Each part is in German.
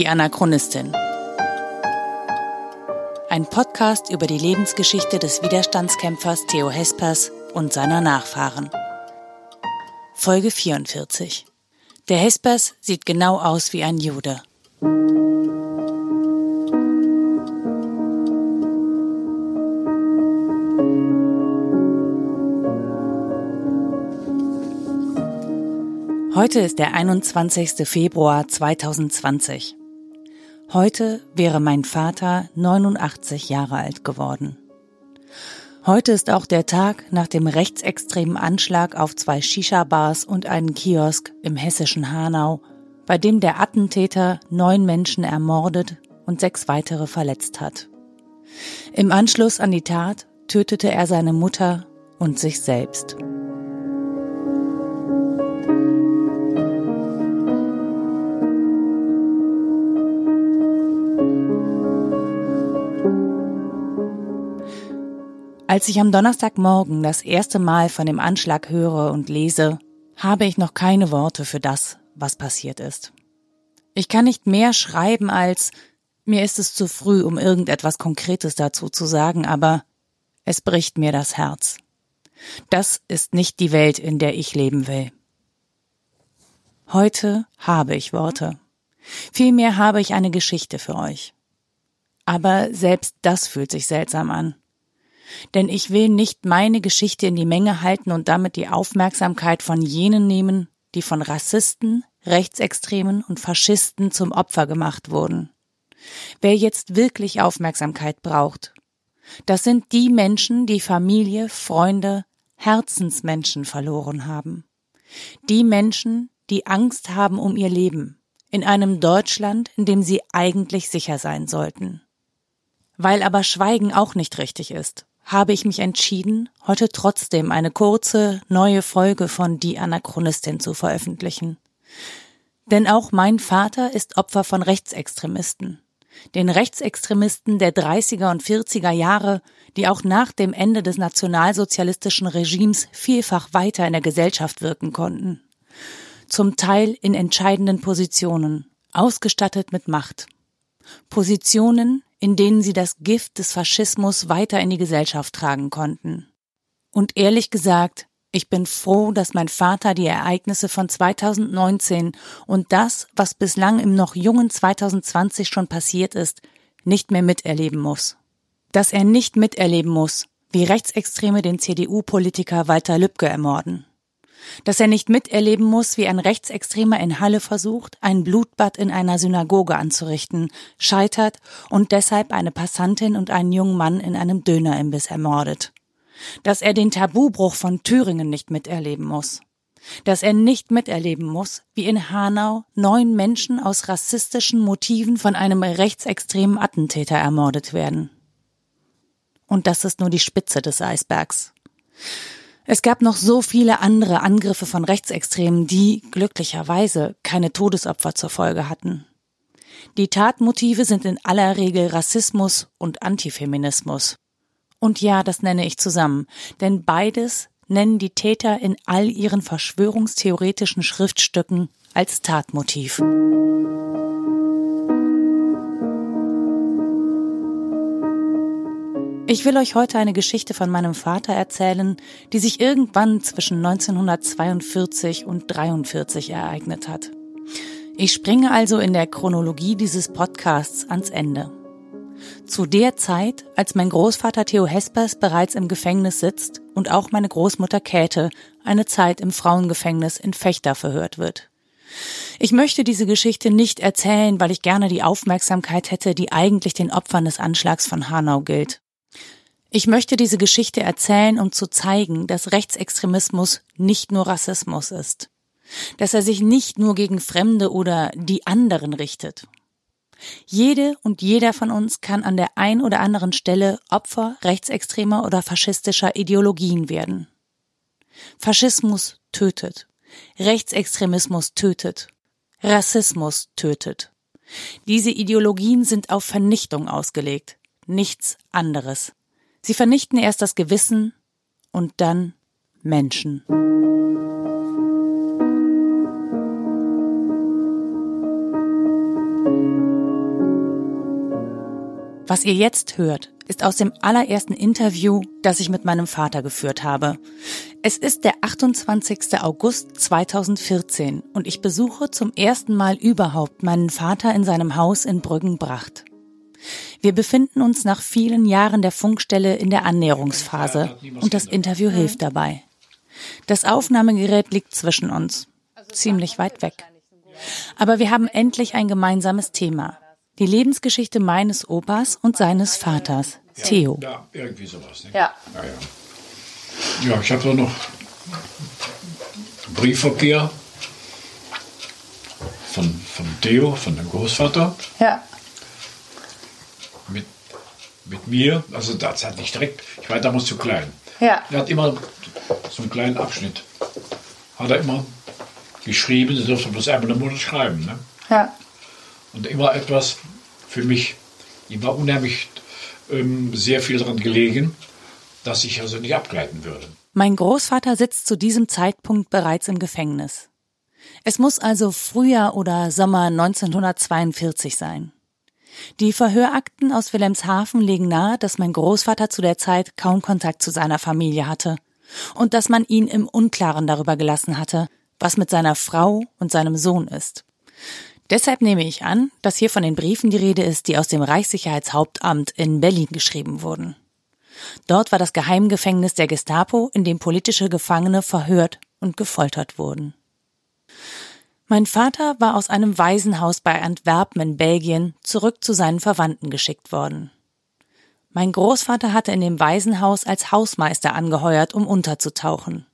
Die Anachronistin. Ein Podcast über die Lebensgeschichte des Widerstandskämpfers Theo Hespers und seiner Nachfahren. Folge 44. Der Hespers sieht genau aus wie ein Jude. Heute ist der 21. Februar 2020. Heute wäre mein Vater 89 Jahre alt geworden. Heute ist auch der Tag nach dem rechtsextremen Anschlag auf zwei Shisha-Bars und einen Kiosk im hessischen Hanau, bei dem der Attentäter neun Menschen ermordet und sechs weitere verletzt hat. Im Anschluss an die Tat tötete er seine Mutter und sich selbst. Als ich am Donnerstagmorgen das erste Mal von dem Anschlag höre und lese, habe ich noch keine Worte für das, was passiert ist. Ich kann nicht mehr schreiben als mir ist es zu früh, um irgendetwas Konkretes dazu zu sagen, aber es bricht mir das Herz. Das ist nicht die Welt, in der ich leben will. Heute habe ich Worte. Vielmehr habe ich eine Geschichte für euch. Aber selbst das fühlt sich seltsam an denn ich will nicht meine Geschichte in die Menge halten und damit die Aufmerksamkeit von jenen nehmen, die von Rassisten, Rechtsextremen und Faschisten zum Opfer gemacht wurden. Wer jetzt wirklich Aufmerksamkeit braucht, das sind die Menschen, die Familie, Freunde, Herzensmenschen verloren haben. Die Menschen, die Angst haben um ihr Leben, in einem Deutschland, in dem sie eigentlich sicher sein sollten. Weil aber Schweigen auch nicht richtig ist habe ich mich entschieden, heute trotzdem eine kurze, neue Folge von Die Anachronistin zu veröffentlichen. Denn auch mein Vater ist Opfer von Rechtsextremisten. Den Rechtsextremisten der 30er und 40er Jahre, die auch nach dem Ende des nationalsozialistischen Regimes vielfach weiter in der Gesellschaft wirken konnten. Zum Teil in entscheidenden Positionen, ausgestattet mit Macht. Positionen, in denen sie das Gift des Faschismus weiter in die Gesellschaft tragen konnten. Und ehrlich gesagt, ich bin froh, dass mein Vater die Ereignisse von 2019 und das, was bislang im noch jungen 2020 schon passiert ist, nicht mehr miterleben muss. Dass er nicht miterleben muss, wie Rechtsextreme den CDU-Politiker Walter Lübcke ermorden dass er nicht miterleben muss, wie ein Rechtsextremer in Halle versucht, ein Blutbad in einer Synagoge anzurichten, scheitert und deshalb eine Passantin und einen jungen Mann in einem Dönerimbiss ermordet. Dass er den Tabubruch von Thüringen nicht miterleben muss. Dass er nicht miterleben muss, wie in Hanau neun Menschen aus rassistischen Motiven von einem rechtsextremen Attentäter ermordet werden. Und das ist nur die Spitze des Eisbergs. Es gab noch so viele andere Angriffe von Rechtsextremen, die glücklicherweise keine Todesopfer zur Folge hatten. Die Tatmotive sind in aller Regel Rassismus und Antifeminismus. Und ja, das nenne ich zusammen, denn beides nennen die Täter in all ihren verschwörungstheoretischen Schriftstücken als Tatmotiv. Ich will euch heute eine Geschichte von meinem Vater erzählen, die sich irgendwann zwischen 1942 und 43 ereignet hat. Ich springe also in der Chronologie dieses Podcasts ans Ende. Zu der Zeit, als mein Großvater Theo Hespers bereits im Gefängnis sitzt und auch meine Großmutter Käthe eine Zeit im Frauengefängnis in Fechter verhört wird. Ich möchte diese Geschichte nicht erzählen, weil ich gerne die Aufmerksamkeit hätte, die eigentlich den Opfern des Anschlags von Hanau gilt. Ich möchte diese Geschichte erzählen, um zu zeigen, dass Rechtsextremismus nicht nur Rassismus ist, dass er sich nicht nur gegen Fremde oder die anderen richtet. Jede und jeder von uns kann an der ein oder anderen Stelle Opfer rechtsextremer oder faschistischer Ideologien werden. Faschismus tötet. Rechtsextremismus tötet. Rassismus tötet. Diese Ideologien sind auf Vernichtung ausgelegt. Nichts anderes. Sie vernichten erst das Gewissen und dann Menschen. Was ihr jetzt hört, ist aus dem allerersten Interview, das ich mit meinem Vater geführt habe. Es ist der 28. August 2014 und ich besuche zum ersten Mal überhaupt meinen Vater in seinem Haus in Brüggenbracht. Wir befinden uns nach vielen Jahren der Funkstelle in der Annäherungsphase und das Interview hilft dabei. Das Aufnahmegerät liegt zwischen uns, ziemlich weit weg. Aber wir haben endlich ein gemeinsames Thema. Die Lebensgeschichte meines Opas und seines Vaters, Theo. Ja, irgendwie sowas. Ne? Ja. Ja, ja. ja ich habe da noch Briefverkehr von, von Theo, von dem Großvater, Ja. mit, mit mir. Also das hat nicht direkt, ich war damals zu klein. Ja. Er hat immer so einen kleinen Abschnitt. Hat er immer geschrieben, er durfte bloß einmal im Monat schreiben. Ne? Ja. Und immer etwas für mich. Ihm war unheimlich ähm, sehr viel daran gelegen, dass ich also nicht abgleiten würde. Mein Großvater sitzt zu diesem Zeitpunkt bereits im Gefängnis. Es muss also Frühjahr oder Sommer 1942 sein. Die Verhörakten aus Wilhelmshaven legen nahe, dass mein Großvater zu der Zeit kaum Kontakt zu seiner Familie hatte und dass man ihn im Unklaren darüber gelassen hatte, was mit seiner Frau und seinem Sohn ist. Deshalb nehme ich an, dass hier von den Briefen die Rede ist, die aus dem Reichssicherheitshauptamt in Berlin geschrieben wurden. Dort war das Geheimgefängnis der Gestapo, in dem politische Gefangene verhört und gefoltert wurden. Mein Vater war aus einem Waisenhaus bei Antwerpen in Belgien zurück zu seinen Verwandten geschickt worden. Mein Großvater hatte in dem Waisenhaus als Hausmeister angeheuert, um unterzutauchen.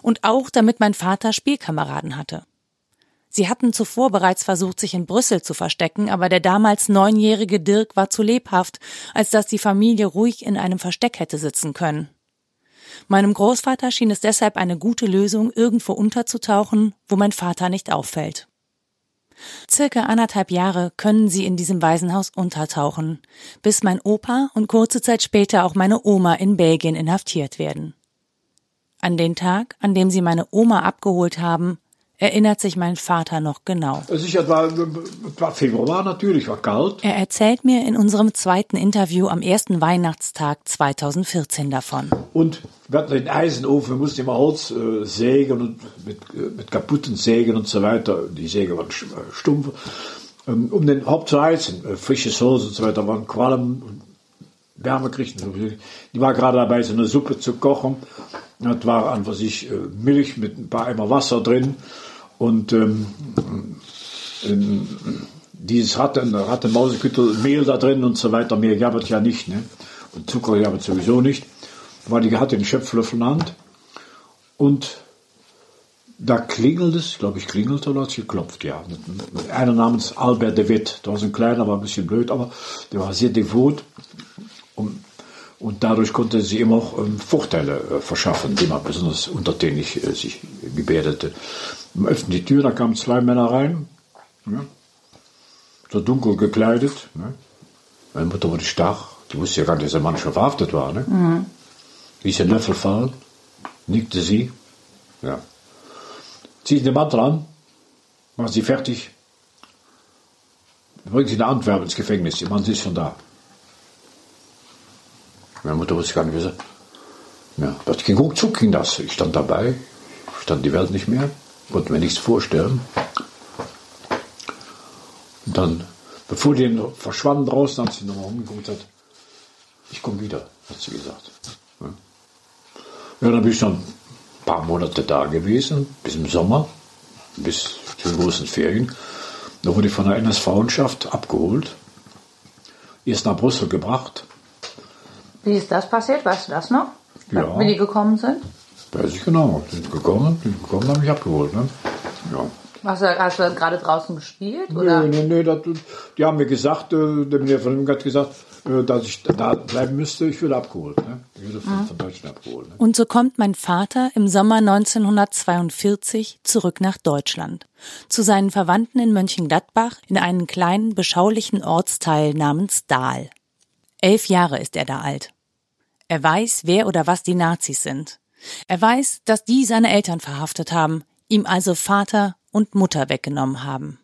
Und auch damit mein Vater Spielkameraden hatte. Sie hatten zuvor bereits versucht, sich in Brüssel zu verstecken, aber der damals neunjährige Dirk war zu lebhaft, als dass die Familie ruhig in einem Versteck hätte sitzen können. Meinem Großvater schien es deshalb eine gute Lösung, irgendwo unterzutauchen, wo mein Vater nicht auffällt. Circa anderthalb Jahre können sie in diesem Waisenhaus untertauchen, bis mein Opa und kurze Zeit später auch meine Oma in Belgien inhaftiert werden. An den Tag, an dem sie meine Oma abgeholt haben, erinnert sich mein Vater noch genau. Es war, es war Februar natürlich, war kalt. Er erzählt mir in unserem zweiten Interview am ersten Weihnachtstag 2014 davon. Und wir hatten den Eisenofen, wir mussten immer Holz äh, sägen und mit, äh, mit kaputten Sägen und so weiter. Die Säge waren äh, stumpf. Ähm, um den Haupt zu heizen, äh, frisches Holz und so weiter, waren Qualm und Wärme kriegten. Die war gerade dabei, so eine Suppe zu kochen. Das war an was ich äh, Milch mit ein paar Eimer Wasser drin und ähm, ähm, dieses hatte, hatte Mauseküttel Mehl da drin und so weiter. Mehr gab es ja nicht. Ne? Und Zucker gab es sowieso nicht. Aber die hatte den Schöpflöffel in der Hand und da klingelt es, glaube ich, klingelt oder hat es geklopft, ja. Einer namens Albert de Witt. Der war so ein kleiner, war ein bisschen blöd, aber der war sehr devot. Und, und dadurch konnte sie ihm auch ähm, Vorteile äh, verschaffen, indem er besonders untertänig äh, sich gebärdete. Man öffnet die Tür, da kamen zwei Männer rein, ja, so dunkel gekleidet. Ne? Meine Mutter wurde starr, die wusste ja gar nicht, dass der Mann schon verhaftet war. Ne? Ließ den Löffel fallen, nickte sie, ja. Zieh den Mantel an, machen Sie fertig, bringen Sie nach Antwerpen ins Gefängnis, Ihr Mann ist schon da. Meine Mutter wusste gar nicht, wie sie. Ja, das ging ruckzuck, ging das. Ich stand dabei, stand die Welt nicht mehr, konnte mir nichts vorstellen. Und dann, bevor die verschwanden draußen, hat sie nochmal umgeguckt gesagt, ich komme wieder, hat sie gesagt. Ja. Ja, dann bin ich dann ein paar Monate da gewesen, bis im Sommer, bis zu den großen Ferien. Da wurde ich von der NS-Frauenschaft abgeholt, erst nach Brüssel gebracht. Wie ist das passiert? Weißt du das noch? Ja. Wie die gekommen sind? Weiß ich genau. Die sind gekommen, die sind gekommen, haben mich abgeholt. Ne? Ja. Hast du, hast du gerade draußen gespielt? Oder? Nee, nee, nee, das, die haben mir gesagt, äh, der mir von ihm hat gesagt, dass ich da bleiben müsste, ich würde abgeholt. Ne? Ich würde von, von Deutschland abgeholt. Ne? Und so kommt mein Vater im Sommer 1942 zurück nach Deutschland, zu seinen Verwandten in Mönchengladbach in einen kleinen, beschaulichen Ortsteil namens Dahl. Elf Jahre ist er da alt. Er weiß, wer oder was die Nazis sind. Er weiß, dass die seine Eltern verhaftet haben, ihm also Vater und Mutter weggenommen haben.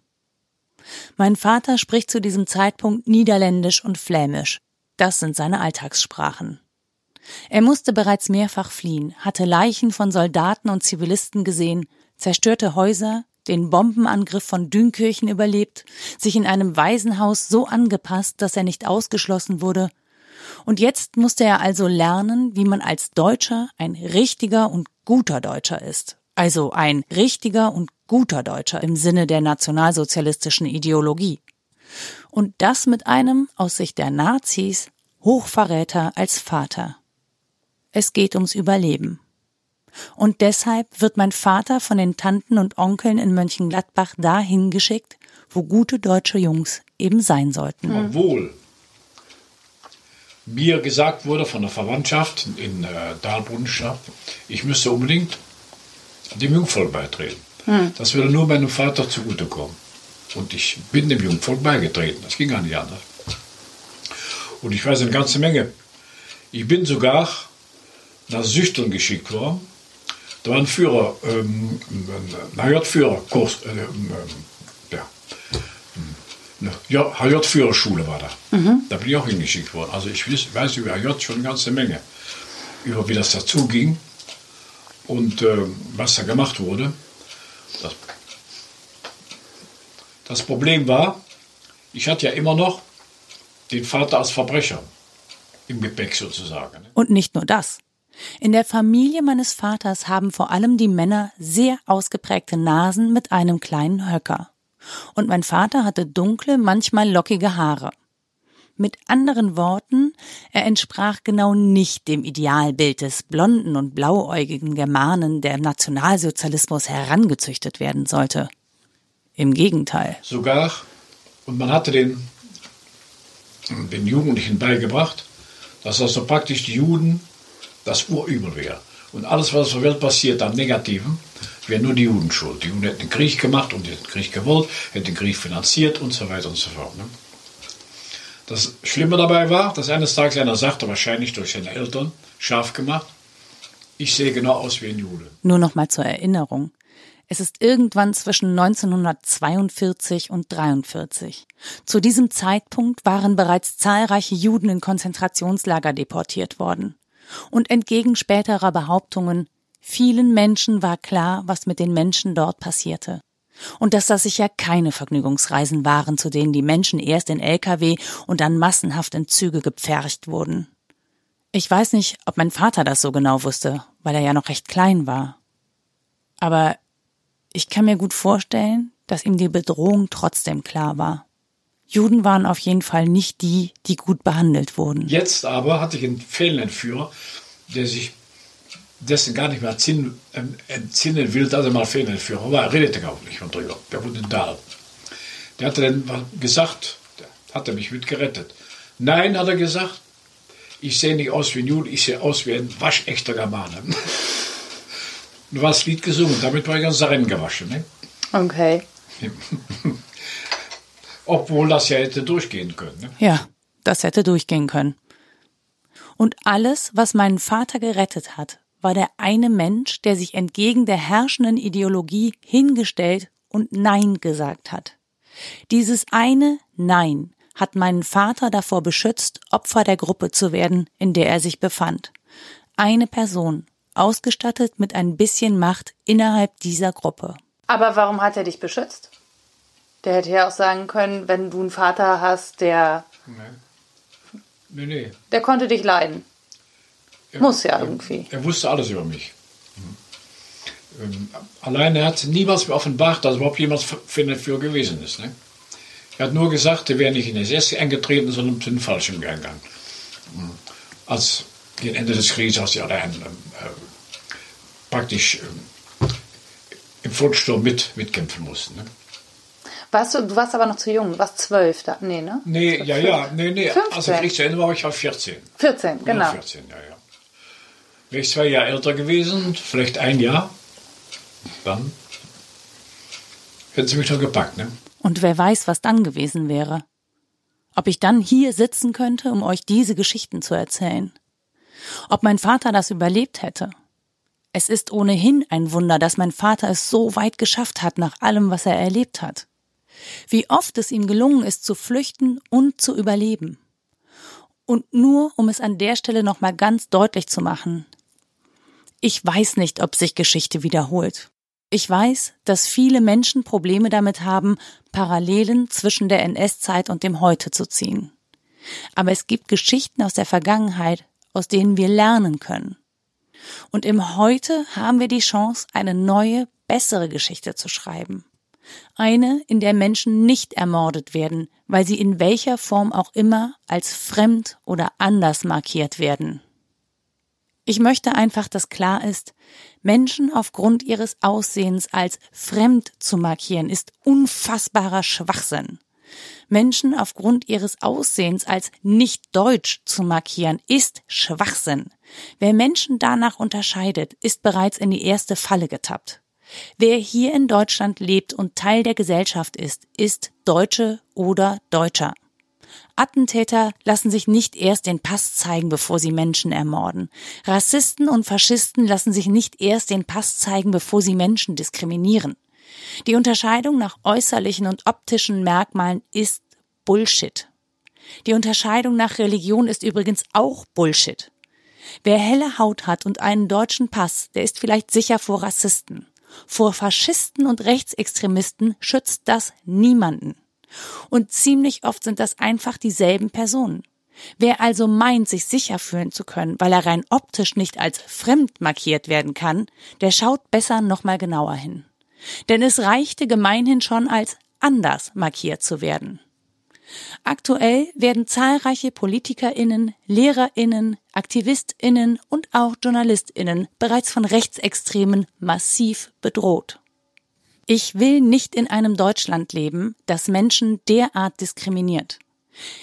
Mein Vater spricht zu diesem Zeitpunkt Niederländisch und Flämisch. Das sind seine Alltagssprachen. Er musste bereits mehrfach fliehen, hatte Leichen von Soldaten und Zivilisten gesehen, zerstörte Häuser, den Bombenangriff von Dünkirchen überlebt, sich in einem Waisenhaus so angepasst, dass er nicht ausgeschlossen wurde. Und jetzt musste er also lernen, wie man als Deutscher ein richtiger und guter Deutscher ist. Also ein richtiger und guter Deutscher im Sinne der nationalsozialistischen Ideologie. Und das mit einem, aus Sicht der Nazis, Hochverräter als Vater. Es geht ums Überleben. Und deshalb wird mein Vater von den Tanten und Onkeln in Mönchengladbach dahin geschickt, wo gute deutsche Jungs eben sein sollten. Obwohl mir gesagt wurde von der Verwandtschaft in äh, Dahlbrunnenschaft, ich müsste unbedingt dem Jungvolk beitreten. Das würde nur meinem Vater zugutekommen. Und ich bin dem Jungvolk beigetreten. Das ging gar nicht anders. Und ich weiß eine ganze Menge. Ich bin sogar nach Süchteln geschickt worden. Da war ein Führer, ähm, ein HJ-Führerkurs, äh, ähm, ja, eine ja, HJ-Führerschule war da. Da bin ich auch hingeschickt worden. Also ich weiß, weiß über HJ schon eine ganze Menge. Über wie das dazu ging und äh, was da gemacht wurde. Das, das Problem war, ich hatte ja immer noch den Vater als Verbrecher im Gepäck sozusagen. Und nicht nur das. In der Familie meines Vaters haben vor allem die Männer sehr ausgeprägte Nasen mit einem kleinen Höcker. Und mein Vater hatte dunkle, manchmal lockige Haare. Mit anderen Worten, er entsprach genau nicht dem Idealbild des blonden und blauäugigen Germanen, der im Nationalsozialismus herangezüchtet werden sollte. Im Gegenteil. Sogar, und man hatte den, den Jugendlichen beigebracht, dass also praktisch die Juden das Urübel wäre. Und alles, was auf der Welt passiert am Negativen, wäre nur die Juden schuld. Die Juden hätten den Krieg gemacht und den Krieg gewollt, hätten den Krieg finanziert und so weiter und so fort. Ne? Das Schlimme dabei war, dass eines Tages einer sagte, wahrscheinlich durch seine Eltern, scharf gemacht, ich sehe genau aus wie ein Jude. Nur noch mal zur Erinnerung. Es ist irgendwann zwischen 1942 und 43. Zu diesem Zeitpunkt waren bereits zahlreiche Juden in Konzentrationslager deportiert worden. Und entgegen späterer Behauptungen, vielen Menschen war klar, was mit den Menschen dort passierte. Und dass das sicher keine Vergnügungsreisen waren, zu denen die Menschen erst in Lkw und dann massenhaft in Züge gepfercht wurden. Ich weiß nicht, ob mein Vater das so genau wusste, weil er ja noch recht klein war. Aber ich kann mir gut vorstellen, dass ihm die Bedrohung trotzdem klar war. Juden waren auf jeden Fall nicht die, die gut behandelt wurden. Jetzt aber hatte ich einen Fehlenentführer, der sich dessen gar nicht mehr ähm, entsinnen will, dass er mal Fehlenentführer war. Er redete gar nicht von drüber. Der wurde in Dahl. Der hatte dann gesagt, hat er mich mit gerettet. Nein, hat er gesagt, ich sehe nicht aus wie ein Jude, ich sehe aus wie ein waschechter Germane. Und war das Lied gesungen, damit war ich ganz Rennen gewaschen. Ne? Okay. Obwohl das ja hätte durchgehen können. Ne? Ja, das hätte durchgehen können. Und alles, was meinen Vater gerettet hat, war der eine Mensch, der sich entgegen der herrschenden Ideologie hingestellt und Nein gesagt hat. Dieses eine Nein hat meinen Vater davor beschützt, Opfer der Gruppe zu werden, in der er sich befand. Eine Person, ausgestattet mit ein bisschen Macht innerhalb dieser Gruppe. Aber warum hat er dich beschützt? Der hätte ja auch sagen können, wenn du einen Vater hast, der, Nee, nee. der konnte dich leiden. Er- Muss ja irgendwie. Er wusste alles über mich. Ähm, allein er hat niemals mir offenbart, dass überhaupt jemand für gewesen ist. Ne? Er hat nur gesagt, er wäre nicht in die SS eingetreten, sondern zu den Fallschirm gegangen. Mhm. Als gegen Ende des Krieges, als die allein äh, praktisch ähm, im Frontsturm mit, mitkämpfen mussten. Ne? Warst du, du warst aber noch zu jung, du warst zwölf da. Nee, ne? Nee, ja, ja, nee, nee. Als 15. der Krieg zu Ende war, ich war 14. 14, Ja, genau. 14, ja, ja. Wäre ich zwei Jahre älter gewesen, vielleicht ein Jahr, dann hätten sie mich noch gepackt, ne? Und wer weiß, was dann gewesen wäre. Ob ich dann hier sitzen könnte, um euch diese Geschichten zu erzählen. Ob mein Vater das überlebt hätte. Es ist ohnehin ein Wunder, dass mein Vater es so weit geschafft hat nach allem, was er erlebt hat. wie oft es ihm gelungen ist, zu flüchten und zu überleben. Und nur, um es an der Stelle nochmal ganz deutlich zu machen. Ich weiß nicht, ob sich Geschichte wiederholt. Ich weiß, dass viele Menschen Probleme damit haben, Parallelen zwischen der NS-Zeit und dem Heute zu ziehen. Aber es gibt Geschichten aus der Vergangenheit, aus denen wir lernen können. Und im Heute haben wir die Chance, eine neue, bessere Geschichte zu schreiben. Eine, in der Menschen nicht ermordet werden, weil sie in welcher Form auch immer als fremd oder anders markiert werden. Ich möchte einfach, dass klar ist, Menschen aufgrund ihres Aussehens als fremd zu markieren, ist unfassbarer Schwachsinn. Menschen aufgrund ihres Aussehens als nicht deutsch zu markieren, ist Schwachsinn. Wer Menschen danach unterscheidet, ist bereits in die erste Falle getappt. Wer hier in Deutschland lebt und Teil der Gesellschaft ist, ist Deutsche oder Deutscher. Attentäter lassen sich nicht erst den Pass zeigen, bevor sie Menschen ermorden. Rassisten und Faschisten lassen sich nicht erst den Pass zeigen, bevor sie Menschen diskriminieren. Die Unterscheidung nach äußerlichen und optischen Merkmalen ist Bullshit. Die Unterscheidung nach Religion ist übrigens auch Bullshit. Wer helle Haut hat und einen deutschen Pass, der ist vielleicht sicher vor Rassisten. Vor Faschisten und Rechtsextremisten schützt das niemanden. Und ziemlich oft sind das einfach dieselben Personen. Wer also meint, sich sicher fühlen zu können, weil er rein optisch nicht als fremd markiert werden kann, der schaut besser nochmal genauer hin. Denn es reichte gemeinhin schon als anders markiert zu werden. Aktuell werden zahlreiche PolitikerInnen, LehrerInnen, AktivistInnen und auch JournalistInnen bereits von Rechtsextremen massiv bedroht. Ich will nicht in einem Deutschland leben, das Menschen derart diskriminiert.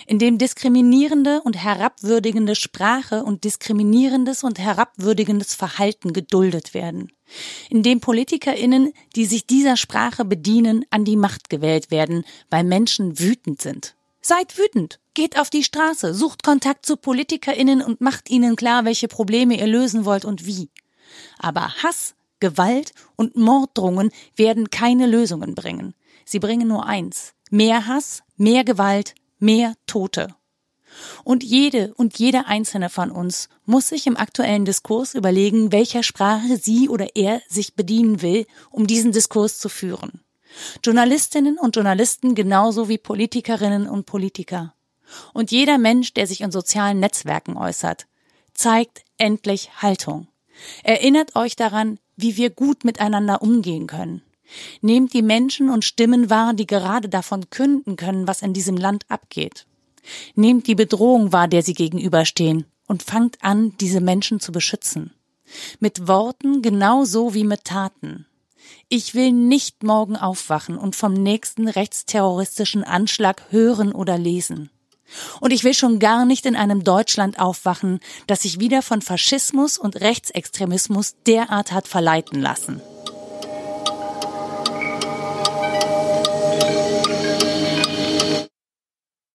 In dem diskriminierende und herabwürdigende Sprache und diskriminierendes und herabwürdigendes Verhalten geduldet werden. In dem PolitikerInnen, die sich dieser Sprache bedienen, an die Macht gewählt werden, weil Menschen wütend sind. Seid wütend, geht auf die Straße, sucht Kontakt zu PolitikerInnen und macht ihnen klar, welche Probleme ihr lösen wollt und wie. Aber Hass, Gewalt und Morddrohungen werden keine Lösungen bringen. Sie bringen nur eins. Mehr Hass, mehr Gewalt, mehr Tote. Und jede und jeder einzelne von uns muss sich im aktuellen Diskurs überlegen, welcher Sprache sie oder er sich bedienen will, um diesen Diskurs zu führen. Journalistinnen und Journalisten genauso wie Politikerinnen und Politiker. Und jeder Mensch, der sich in sozialen Netzwerken äußert, zeigt endlich Haltung. Erinnert euch daran, wie wir gut miteinander umgehen können. Nehmt die Menschen und Stimmen wahr, die gerade davon künden können, was in diesem Land abgeht. Nehmt die Bedrohung wahr, der sie gegenüberstehen, und fangt an, diese Menschen zu beschützen. Mit Worten genauso wie mit Taten. Ich will nicht morgen aufwachen und vom nächsten rechtsterroristischen Anschlag hören oder lesen. Und ich will schon gar nicht in einem Deutschland aufwachen, das sich wieder von Faschismus und Rechtsextremismus derart hat verleiten lassen.